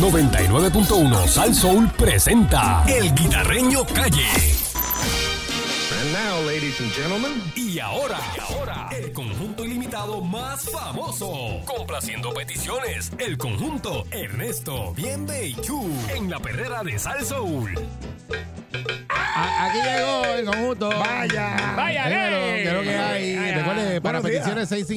99.1 Sal Soul presenta El Guitarreño Calle. And now, ladies and gentlemen, Y ahora, y ahora, el conjunto ilimitado más famoso. Complaciendo peticiones, el conjunto Ernesto, Bienve y Chu. En la perrera de Sal Soul. A- Aquí llegó el conjunto. Vaya. Vaya, eh. ¿qué es lo que hay? Vaya. Recuerde, para Buenos días. peticiones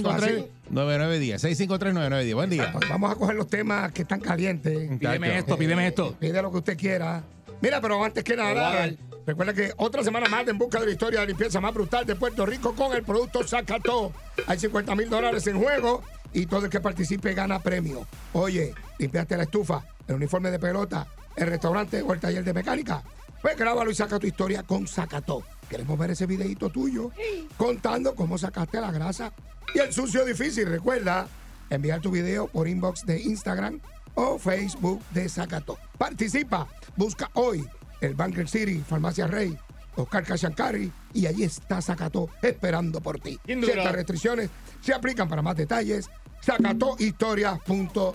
653-9910. 653-9910. Buen día. Pues vamos a coger los temas que están calientes. Pídeme esto, pídeme esto. Pide lo que usted quiera. Mira, pero antes que nada. Recuerda que otra semana más de En Busca de la Historia de Limpieza más brutal de Puerto Rico con el producto Zacató. Hay 50 mil dólares en juego y todo el que participe gana premio. Oye, limpiaste la estufa, el uniforme de pelota, el restaurante o el taller de mecánica. Pues grábalo y saca tu historia con Zacató. Queremos ver ese videito tuyo contando cómo sacaste la grasa y el sucio difícil. Recuerda enviar tu video por inbox de Instagram o Facebook de Zacató. Participa, busca hoy el Banker City, Farmacia Rey, Oscar Cachancari y allí está Zacató esperando por ti. Bien duro. Ciertas restricciones se aplican para más detalles. Zacatohistoria.com.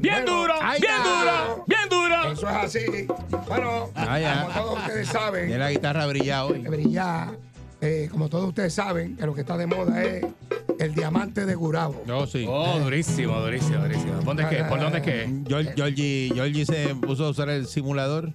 Bien Bueno, duro, bien está. duro, bien duro. Eso es así. Bueno, Ah, ya. como todos ustedes saben, Tiene la guitarra brilla hoy. Eh, como todos ustedes saben, que lo que está de moda es el diamante de Gurabo. No, sí. Oh, durísimo, durísimo, durísimo. ¿Por dónde es que? ¿Por dónde es que? Georgie, Georgie se puso a usar el simulador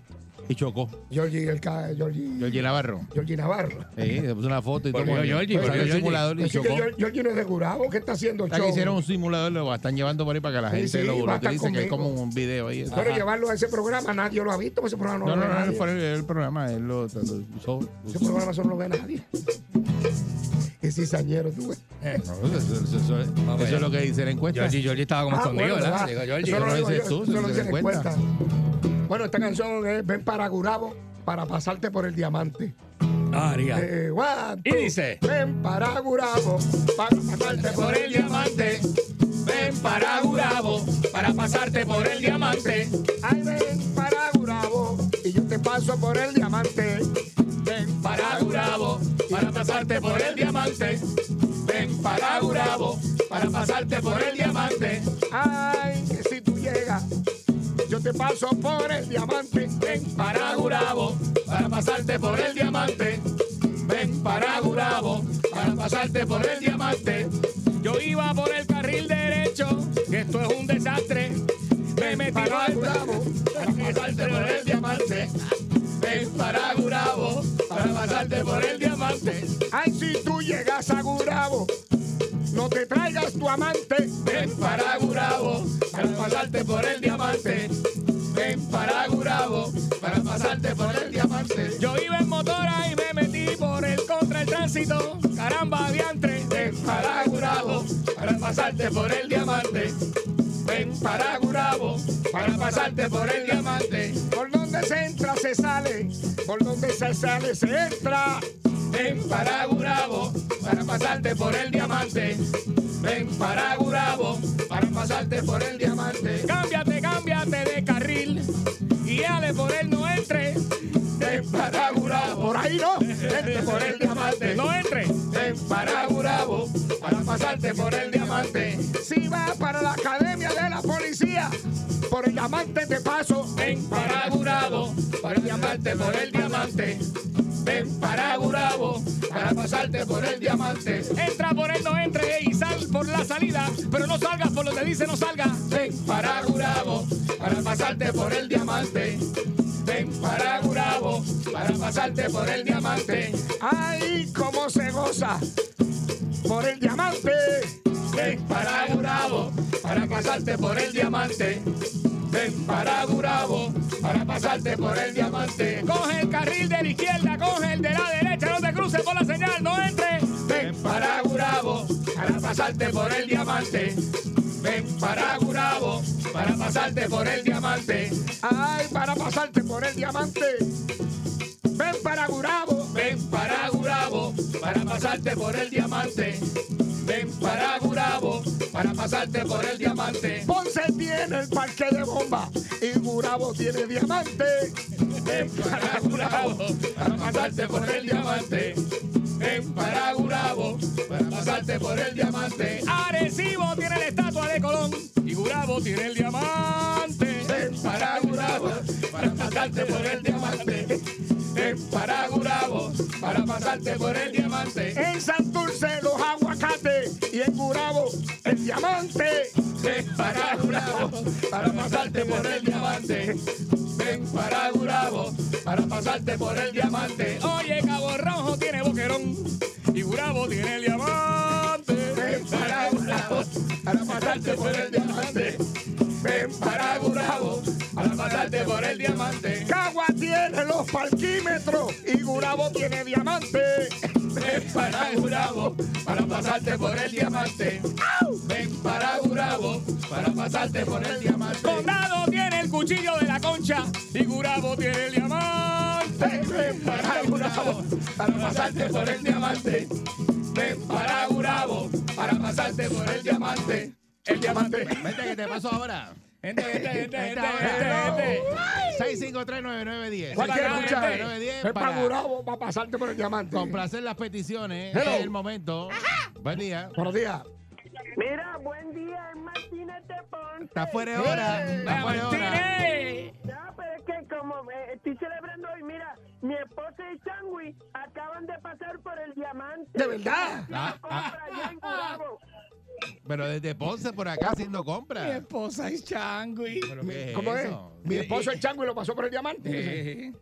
y chocó. Georgie, el ca- Georgie, Georgie Navarro. Georgie Navarro. Sí, se puso una foto y todo. Volvió Georgie, volvió el Georgie. simulador y Así que chocó. Geor- Georgie no es de Gurabo. ¿Qué está haciendo el Hasta que show? hicieron un simulador, lo están llevando por ahí para que la Sí, gente sí, lo, va a lo estar utilice, que conmigo. como un video ahí. Pero Ajá. llevarlo a ese programa, nadie lo ha visto, porque ese programa no, No, lo no, ve no, nadie. fue el programa, él lo, lo usó. Ese programa solo lo ve nadie. Es cizañero, tú ves. No, eso, eso- eso- eso es- eso es lo que dice la encuesta. Georgie, Georgie estaba como Ah, escondido, bueno, ¿verdad? ¿verdad? Digo, Eso Georgie. no lo digo yo, eso lo dice la encuesta. Bueno, esta canción es Ven para Gurabo para pasarte por el diamante. Ah. Eh, one, Y dice. Ven para Gurabo para pasarte por el diamante. Ven para Gurabo para pasarte por el diamante. Ay, ven para Gurabo y yo te paso por el diamante. Ven Para Gurabo para pasarte por el diamante. Ven para Gurabo para pasarte por el diamante. Ay, que si tú llegas, yo te paso por el diamante. Ven para Gurabo para pasarte por el diamante. Ven para Gurabo para pasarte por el diamante. Yo iba por el carril derecho, que esto es un desastre. Me metí para Gurabo para pasarte por el diamante. Ven para Gurabo para pasarte por el diamante. Ay, si tú llegas a Gurabo, no te traigas tu amante. Ven para Gurabo para pasarte por el diamante. Ven para Gurabo para pasarte por el diamante. Yo iba en motora y me metí por el contra el tránsito. Caramba, diantre. Ven para Gurabo para pasarte por el diamante. Ven para Gurabo para pasarte por el diamante. Por donde se entra, se sale. Por donde se sale, se entra. Ven para Gurabo para pasarte por el diamante. Ven para Gurabo para pasarte por el diamante. Cámbiate, cámbiate de carril y dale por él no entre. Ven para Gurabo. Por ahí no. Vente por el diamante. No entre. Ven para Gurabo para pasarte por el diamante. Si vas para la academia de la policía, por el diamante te paso. Ven para Gurabo para pasarte por el diamante. Para Gurabo para pasarte por el diamante. Entra por él, no entre y sal por la salida, pero no salgas por donde dice no salga. Ven para Gurabo para pasarte por el diamante. Ven para Gurabo para pasarte por el diamante. Ay, cómo se goza. Por el diamante. Ven para Gurabo para pasarte por el diamante. Ven para Gurabo para pasarte por el diamante. Coge el carril de la izquierda, pasarte por el diamante. Ven para Gurabo para pasarte por el diamante. Ay, para pasarte por el diamante. Ven para Gurabo. Ven para Gurabo para pasarte por el diamante. Ven para Gurabo para pasarte por el diamante. Ponce tiene el parque de bomba y Gurabo tiene diamante. Ven para Gurabo para pasarte por el diamante. Ven para Gurabo para pasarte por el diamante. Arecibo tiene la estatua de Colón y Gurabo tiene el diamante. Ven pasarte por el diamante. Ven para Gurabo para pasarte por el diamante. En Santurce los aguacates diamante. Ven para Gurabo para pasarte por el diamante. Ven para Gurabo para pasarte por el diamante. Oye, Cabo Rojo tiene boquerón y Gurabo tiene el diamante. Ven para Gurabo para pasarte por el diamante. Ven para Gurabo para pasarte por el diamante. Cagua tiene los parquímetros y Gurabo tiene diamante. Ven para Gurabo para pasarte por el diamante. Ven para Gurabo para pasarte por el diamante. Condado tiene el cuchillo de la concha y Gurabo tiene el diamante. Ven para Gurabo para pasarte por el diamante. Ven para Gurabo para pasarte por el diamante. El diamante. Vente, que te paso ahora. Gente, gente, gente, gente, gente, gente. 6539910. ¿Cuál quiere Para escuchar? gente. 9910 Ven para para Gurabo para pasarte por el diamante. complacer las peticiones Hello. en el momento. Buen día. Buenos días. Mira, buen día, es Martínez de Ponce. Está fuera de hora. Está fuera de hora. Ya, pero es que como eh, estoy celebrando hoy, mira, mi esposa y Changui acaban de pasar por el diamante. ¿De verdad? Ah, La compra allá en Gurabo. Pero desde Ponce por acá haciendo Mi compras. esposa es Changui. ¿Pero qué es ¿Cómo es? eso? Mi esposo el changui lo pasó por el diamante. Eh,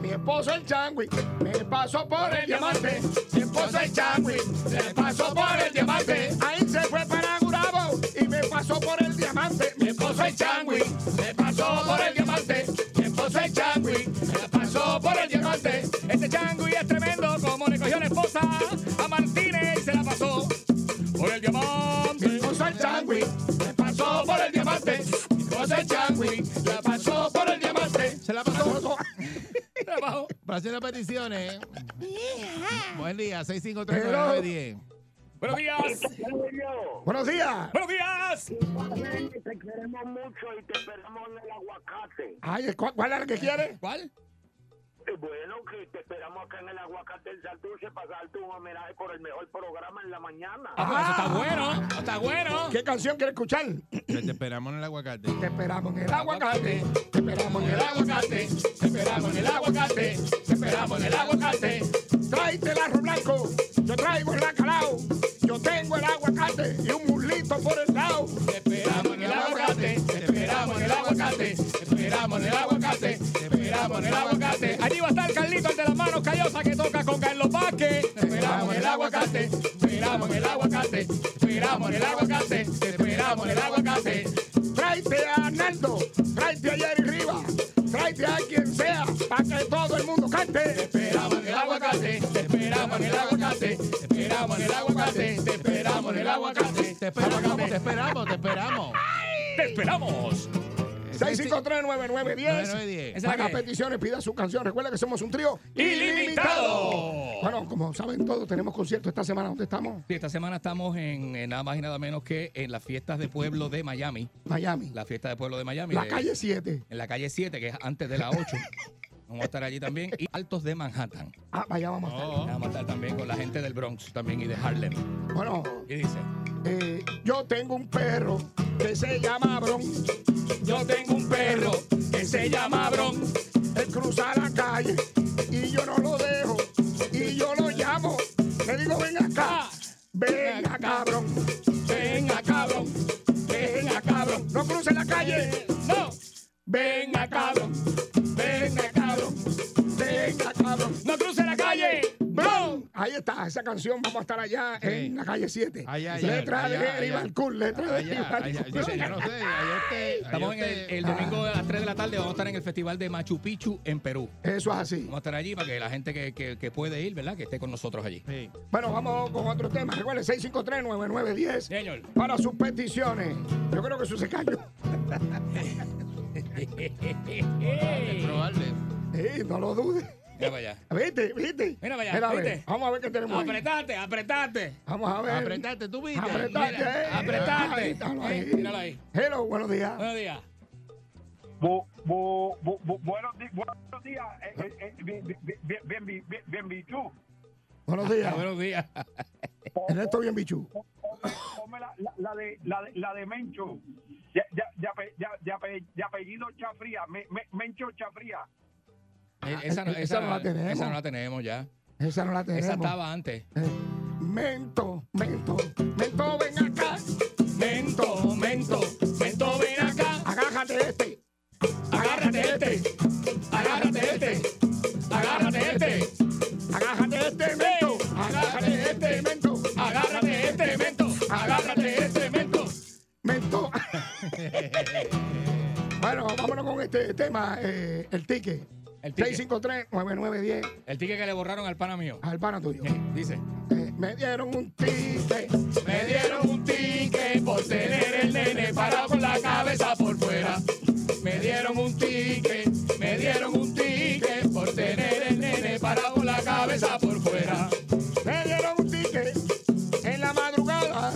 Mi esposo el changui me pasó por el diamante. Mi esposa es Changui. Le pasó por el diamante. Ahí se fue para Gurabo y me pasó por el diamante. Mi esposo es Changui. Le pasó por el diamante. Mi esposo es Changui. Le pasó por el diamante. Este Changui es tremendo como le cogió la esposa a Martínez y se la pasó por el diamante. Changui Le pasó por el diamante. Es Changui. Le pasó por el diamante. Se la pasó. Trabajo. Para hacer las peticiones. Buen día. 6539910. Buenos días. Buenos días. Buenos días. Te queremos mucho y te esperamos en el aguacate. Ay, ¿cu- ¿cuál es el que quiere? ¿Cuál? Bueno, que te esperamos acá en el aguacate del Santurce para darte un homenaje por el mejor programa en la mañana. Ah, pues eso está bueno. Está bueno. ¿Qué canción quiere escuchar? Te esperamos en el aguacate. Te esperamos en el aguacate. Te esperamos en el aguacate. te esperamos en el aguacate, te esperamos en el aguacate. Tráete el arroz blanco. Yo traigo el bacalao. Yo tengo el aguacate y un muslito por el lado. Te esperamos en el aguacate, te esperamos en el aguacate, te esperamos en el aguacate, te esperamos en el aguacate. Allí va a estar Carlito, el de las manos callosas que toca con Carlos Vázquez. Esperamos en el aguacate, te esperamos en el aguacate, te esperamos en el aguacate, te esperamos en el aguacate. Tráete a Arnaldo. Tráete a Jerry Riva. Tráete a quien sea para que todo el mundo Te cante. esperamos en el aguacate, te esperamos en el aguacate, te esperamos en el aguacate, te esperamos en el aguacate, Te esperamos, te esperamos, te esperamos. te esperamos. 6539910. 9910. Esa es la Haga peticiones, pida su canción. Recuerda que somos un trío ¡Ilimitado! Bueno, como saben todos, tenemos concierto esta semana. ¿Dónde estamos? Sí, esta semana estamos en, en nada más y nada menos que en las fiestas de pueblo de Miami. Miami. La fiesta de pueblo de Miami. La de- calle 7. En la calle 7, que es antes de la 8. Vamos a estar allí también. Y Altos de Manhattan. Ah, vaya, vamos a estar. Oh. Vamos a estar también con la gente del Bronx también y de Harlem. Bueno, Y dice, eh, yo tengo un perro que se llama Bron. yo tengo un perro que se llama Bron. Él cruza la calle y yo no lo dejo. Y yo lo llamo. Le digo, ven acá. Ven acá, cabrón. Venga, cabrón. Venga, cabrón. No cruce la calle. No. Venga, cabrón. Venga, cabrón. Esa canción. Vamos a estar allá en la calle 7. Allá, allá, letra de allá, allá. Balcour, letra de Balcour. yo, yo no sé, usted, Estamos en el, domingo a las 3 de la tarde. Vamos a estar en el Festival de Machu Picchu en Perú. Eso es así. Vamos a estar allí para que la gente que, que- que puede ir, ¿verdad? Que esté con nosotros allí. Sí. Bueno, vamos con otro tema. Recuerden, 653-9910 Señor. para sus peticiones. Yo creo que eso se cayó. Es probable. Sí, no lo dudes. Mira para allá. ¿Viste? ¿Viste? Mira para allá, Mira, ver, ¿viste? Vamos a ver qué tenemos ahí. Apretate, apretate. Vamos a ver. Apretate, tú viste. Apretate. Mira, eh. apretate. Ahí, míralo ahí. Eh, míralo ahí. Hello, buenos días. Buenos días. Bu- bu- bu- bu- buenos, di- buenos días, eh, eh, eh, bien, bien, bien, bien, bien, bien, bien, bichú. Buenos días. Buenos días. Ernesto bien bichu. Ponme la, la, la de, la, de, la de Mencho. ya, ya, ya, ya, ya, ya apellido Chafría, me, me, Mencho Chafría. Eh, esa, no, esa esa, no la tenemos. esa no la tenemos ya. Esa no la tenemos. Esa estaba antes. Eh, Mento, mento, mento, ven acá. Mento, mento, mento, ven acá. Agájate este. Agárrate este. Agárrate este. Agárrate este. Agájate este, mento. Agájate este, mento. Agárrate este mento. Agárrate este mento. Mento. bueno, vámonos con este tema, eh, el ticket. El ticket. 653-9910 El ticket que le borraron al pana mío. al pana tuyo. Eh, Dice. Eh, me dieron un ticket. Me dieron un ticket por tener el nene parado con la cabeza por fuera. Me dieron un ticket, me dieron un ticket por tener el nene parado con la cabeza por fuera. Me dieron un ticket en la madrugada.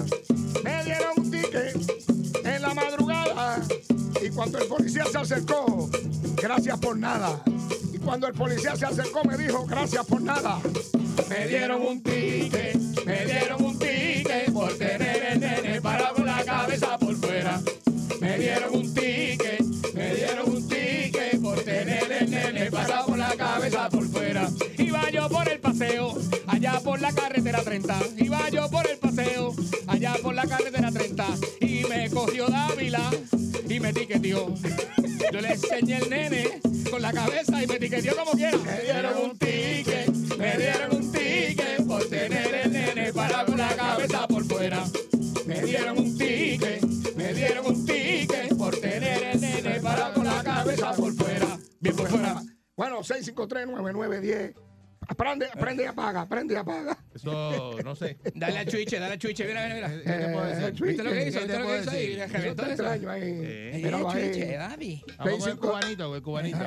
Me dieron un ticket en la madrugada. Y cuando el policía se acercó, gracias por nada. Cuando el policía se acercó, me dijo, gracias por nada. Me dieron un ticket, me dieron un ticket por tener el nene parado con la cabeza por fuera. Me dieron un ticket, me dieron un ticket por tener el nene parado con la cabeza por fuera. Iba yo por el paseo, allá por la carretera 30. Iba yo por el paseo, allá por la carretera 30. Y me cogió Dávila y me tiqueteó. Yo le enseñé el nene la cabeza y me tiqueteó como quiera. Me dieron un ticket, me dieron un ticket por tener el nene parado con la cabeza por fuera. Me dieron un ticket, me dieron un ticket por tener el nene parado con la cabeza por fuera. Bien por fuera. Bueno, 653-9910. Aprende, aprende y apaga, aprende y apaga. No sé. Dale al chuiche, dale al chuiche, mira, mira, mira. ¿Qué te puedo Eh, decir? Chuy, ¿Viste lo que ¿qué hizo? te ¿Viste lo que hizo? reventó eso. Eh, chuiche, Davi. Vamos con el cubanito, con el cubanito.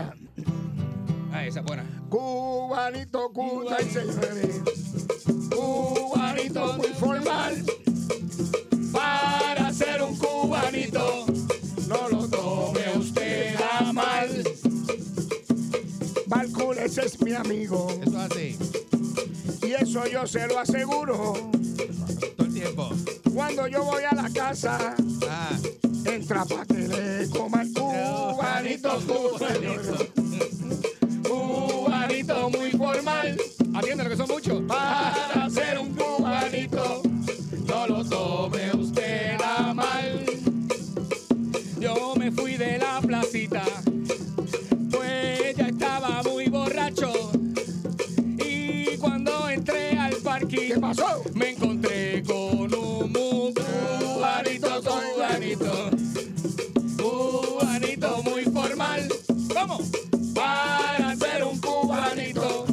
Ah, esa es buena. Cubanito, cuta y. Cubanito muy formal. Para ser un cubanito, no lo tome usted a mal. Balcool, ese es mi amigo. Eso es así. Eso yo se lo aseguro. Todo el tiempo. Cuando yo voy a la casa, Ah, entra pa' que le coma el cubanito, cubanito. Cubanito muy formal. Atiende lo que son ¿Qué pasó? me encontré con un cubanito, cubanito. Cubanito muy formal. ¿Cómo? Para ser un cubanito,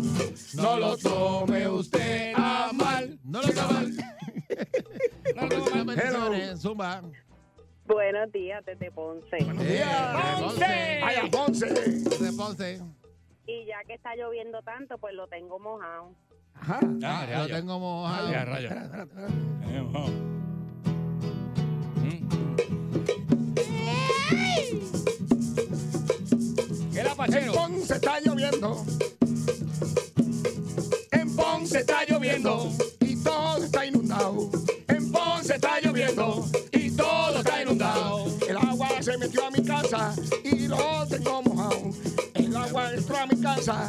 no lo tome usted a mal. no lo toman. No lo tome a mal. Zumba. Buenos días desde Ponce. Eh, Ponce. Vaya, Ponce. De Ponce. Y ya que está lloviendo tanto, pues lo tengo mojado. Ajá. Ah, Lo tengo mojado. Ya, raya. Eh. Mm. ¿Qué En? Ponce está lloviendo. En Ponce está lloviendo. Y todo está inundado. En Ponce está lloviendo. Y todo está inundado. El agua se metió a mi casa y lo tengo mojado. El agua entró a mi casa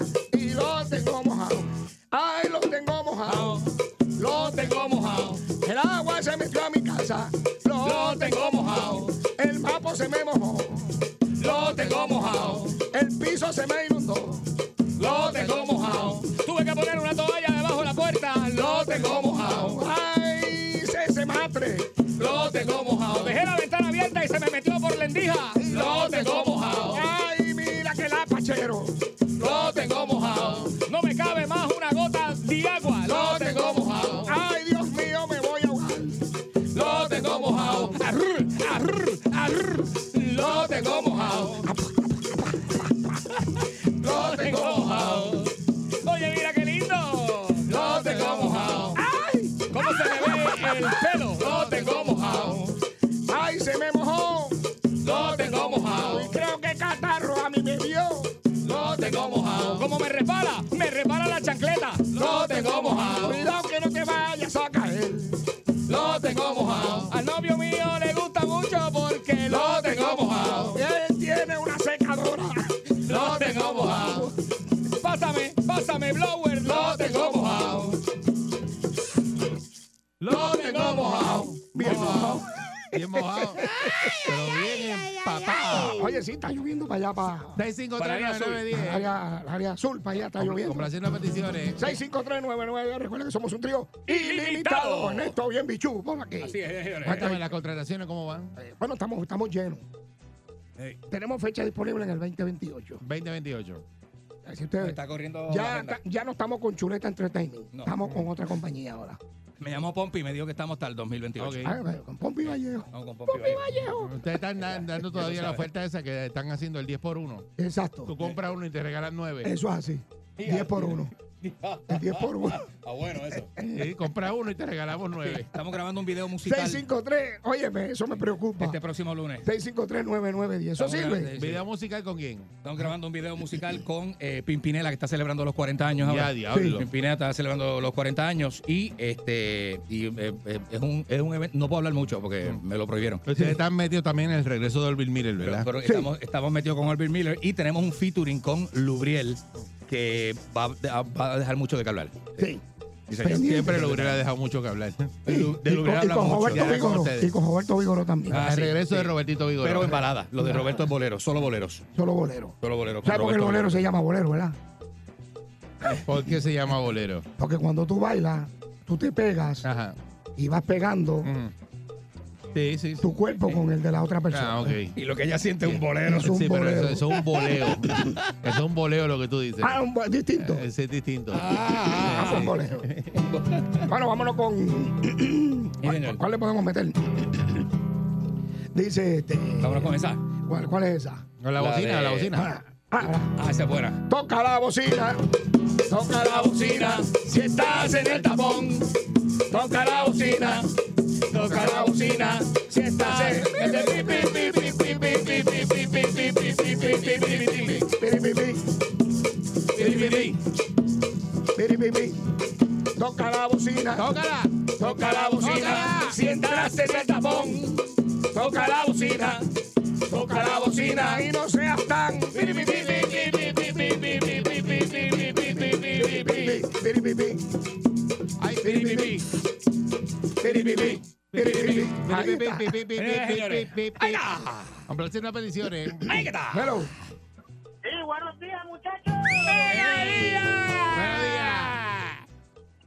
Oye, sí, está lloviendo para allá, para, 6539910. el área, área azul, para allá está lloviendo. Complaciendo peticiones. 65399, recuerda que somos un trío ilimitado. Ernesto, bien bichú, por aquí. Así es, señores. Cuéntame las contrataciones, ¿cómo van? Eh, Bueno, estamos, estamos llenos. Tenemos fecha disponible en el 2028. 2028. Así ustedes- Está corriendo. ya, ya no estamos con Chuleta Entertainment. No. Estamos con otra compañía ahora. Me llamó Pompi y me dijo que estamos hasta el 2028. Ok. Ah, con Pompi Vallejo. Vamos con Pompi. Pompi Vallejo. Vallejo. Ustedes están da- dando todavía la oferta esa que están haciendo el 10 por 1. Exacto. Tú compras uno y te regalan 9. Eso es así. 10 por 1. El 10 por 1. Ah, bueno, eso. Sí, compra uno y te regalamos 9. Estamos grabando un video musical 653. Óyeme, eso me preocupa. este próximo lunes. 653-9910. ¿Eso sirve? ¿Video musical con quién? Estamos grabando un video musical con eh, Pimpinela, que está celebrando los 40 años Ya, ahora. diablo. Pimpinela está celebrando los 40 años y este y, eh, eh, es, un, es un evento. No puedo hablar mucho porque me lo prohibieron. Ustedes están metidos también en el regreso de Bill Miller, Pero, ¿verdad? estamos, estamos metidos con Albert Miller y tenemos un featuring con Lubriel que va, a- va a dejar mucho de que hablar. Sí. Pendiente. Siempre lo hubiera dejado mucho que hablar. De Lu- de y, Lubriel con, y mucho. Roberto Ya era con Vigoro. ustedes. Y con Roberto Vigoro también. Ah, el sí, regreso de sí. Robertito Vigoro. Pero en balada. Lo de Roberto es bolero, solo boleros. Solo bolero. Solo boleros. con ¿Sabes por qué el Roberto bolero se llama bolero, verdad? ¿Por qué se llama bolero? Porque cuando tú bailas, tú te pegas Ajá. y vas pegando Mm. Sí, sí. sí. tu cuerpo con el de la otra persona. Ah, ok. Y lo que ella siente es un bolero. Es un Sí, pero bolero. eso, eso es un boleo. eso es un boleo lo que tú dices. Ah, un bo- distinto. Ese es distinto. Ah, fue un bolero. bueno, vámonos con. Sí, señor. ¿Cuál le podemos meter? Dice este. Vámonos con esa. ¿Cuál, cuál es esa? Con la La bocina, de- la bocina. Ah, ah, Ah, esa es buena. toca la bocina. Toca la bocina. Si estás en el tapón. Toca la bocina. Toca la bocina. Si estás en el pi, pi, pi, pi, pi, pi, pi, pi, pi, pi, pi, pi, pi, pi, pi, pi, pi, pi. Toca la bocina. ¡Tócala! Toca la bocina. Si entraste en el tapón. Toca la bocina. Toca la bocina y no seas tan. ¡Ay, Piri, pi, pi. Piri, pi, pi. Piri, pi, pi. Ahí pi, pi, está. pi, pi, pi, Eh, pi, señores. pi, pi, pi. Complaciendo peticiones. Ahí está. Hello. Sí, buenos días, muchachos. ¡Buenos días!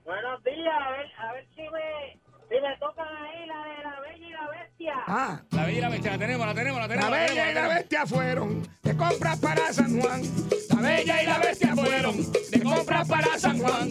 Buenos días, a ver, a ver si me, si me tocan ahí la de la bella y la bestia. Ah. La bella y la bestia, la tenemos, la tenemos, la La tenemos. bella y la tenemos. bestia fueron de compras para San Juan. La bella y la bestia fueron de compras para San Juan.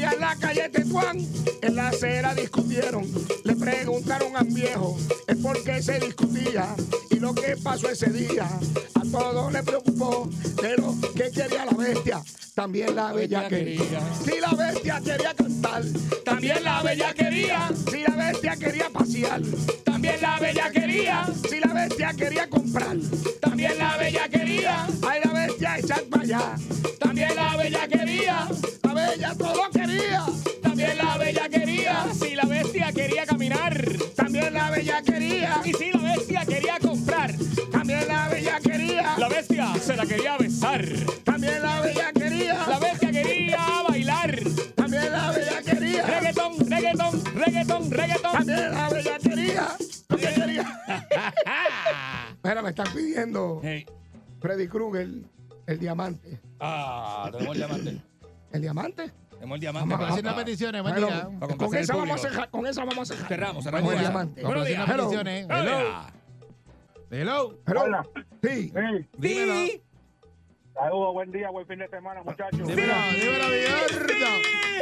En la calle Tetuán, en la acera discutieron. Le preguntaron al viejo el por qué se discutía y lo que pasó ese día. A todos le preocupó de lo que quería la bestia. También la bella quería. Si la bestia quería cantar, también la bella quería. Si la bestia quería pasear, también la bella quería. Si la bestia quería comprar, también la bella quería. Ay, la bestia echar para allá, también la bella quería. La bella todo quería, también la bella quería. Si la bestia quería caminar También la bella quería, y si la bestia quería comprar, también la bella quería. la bestia se la quería besar. También la bella quería, La bestia quería bailar. también la bella quería. Reggaetón, reggaetón, reggaetón, reggaetón. También la bella quería. Lo que quería. Mira, me están pidiendo Hey. Freddy Krueger, el diamante. Ah, tenemos el diamante. ¿El diamante? Tenemos el diamante. Vamos, para- para- peticiones. Buen Bueno, día. Para con complacer esa el vamos a público. cerrar. Con esa vamos a cerrar. Cerramos, Buen cerramos. El día. diamante. Buenos días. Hello. peticiones. Buenos Hello. Hello. Hello. Hola. Sí. Sí. Dímelo. Saludos, buen día, buen fin de semana, muchachos. Dímelo, dímelo, Giroldo.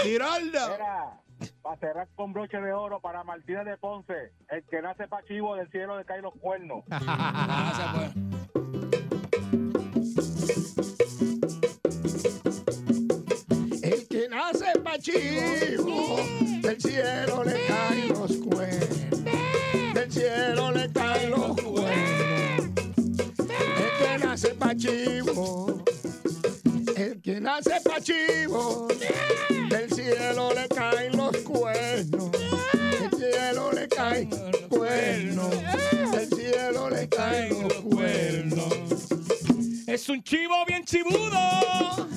Giroldo. Mira, para cerrar con broche de oro para Martínez de Ponce, el que nace pa' chivo del cielo le caen los cuernos. Ah, esa pachivo, del cielo le caen los cuernos. Del cielo le caen los cuernos. El que nace pachivo, el que nace pachivo, del cielo le caen los cuernos. Del cielo le caen los cuernos. Del cielo le caen los cuernos. Es un chivo bien chivudo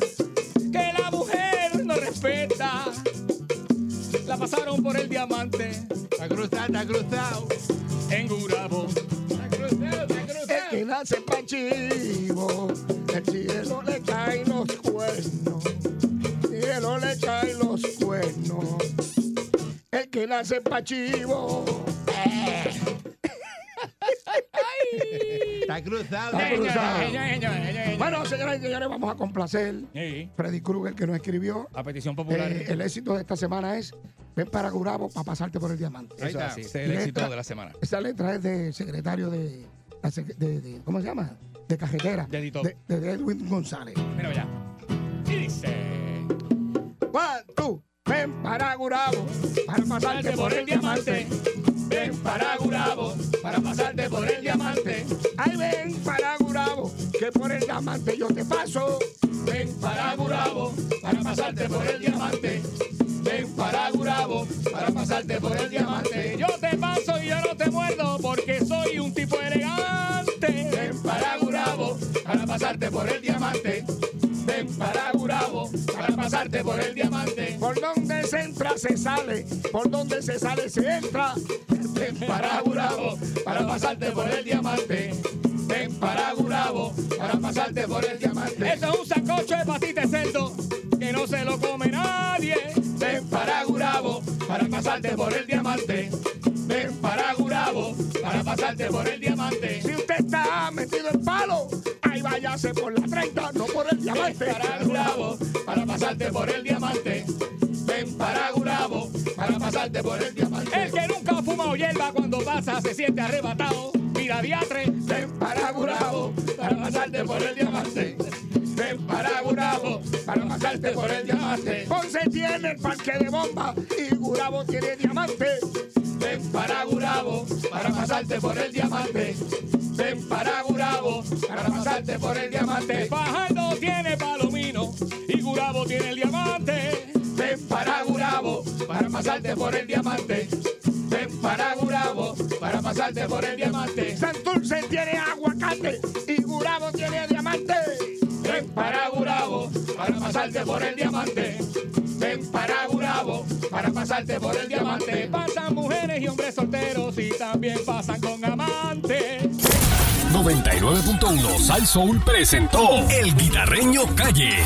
pasaron por el diamante Está cruzado, está cruzado. en Gurabo. Está cruzado, está El cruzado. que nace pa' chivo, el cielo le caen los cuernos, el cielo le caen los cuernos, el que nace pa' chivo. Está cruzado. Está cruzado. Bueno, señoras y señores, vamos a complacer. Sí, Freddy Krueger, que nos escribió. a petición popular. Eh, el éxito de esta semana es ven para Gurabo para pasarte por el diamante. Ahí Eso está. es así, ese es el Letra- éxito de la semana. Esa letra es del secretario de, ¿cómo se llama? De cajetera. De editor. De, de Edwin González. Mira ya. Y dice. One, two, ven para Gurabo para pasarte por el diamante. Ven para Gurabo para pasarte por el diamante. Ay, ven para Gurabo que por el diamante yo te paso. Ven para Gurabo para pasarte por el diamante. Ven para Gurabo para pasarte por el diamante. Yo te paso y yo no te muerdo porque soy un tipo elegante. Ven para Gurabo para pasarte por el diamante. Ven para Gurabo para pasarte por el diamante. Por donde se entra se sale, por donde se sale se entra. Ven para Gurabo para pasarte por el diamante. Ven para Gurabo para pasarte por el diamante. Eso es un sacocho de patita de cerdo que no se lo come nadie. Ven para Gurabo para pasarte por el diamante. Ven para Gurabo para pasarte por el diamante. Si usted está metido en palo, ahí váyase por la 30, no por el diamante. Ven para Gurabo para pasarte por el diamante. Ven para Gurabo para pasarte por el diamante. El que nunca ha fumado hierba cuando pasa se siente arrebatado. Mira diatre. Ven para Gurabo para pasarte por el diamante. Ven para Gurabo para pasarte por el diamante. Ponce tiene el parque de bomba y Gurabo tiene diamante. Ven para Gurabo para pasarte por el diamante. Ven para Gurabo para pasarte por el diamante. Fajardo tiene palomino y Gurabo tiene el diamante. Ven para Gurabo para pasarte por el diamante. Ven para Gurabo para pasarte por el diamante. Santurce tiene aguacate y Gurabo tiene diamante. Ven para Gurabo para pasarte por el diamante. Ven para Gurabo para pasarte por el diamante. Pasan mujeres y hombres solteros y también pasan con amantes. 99.1 Sal Soul presentó El Guitarreño Calle.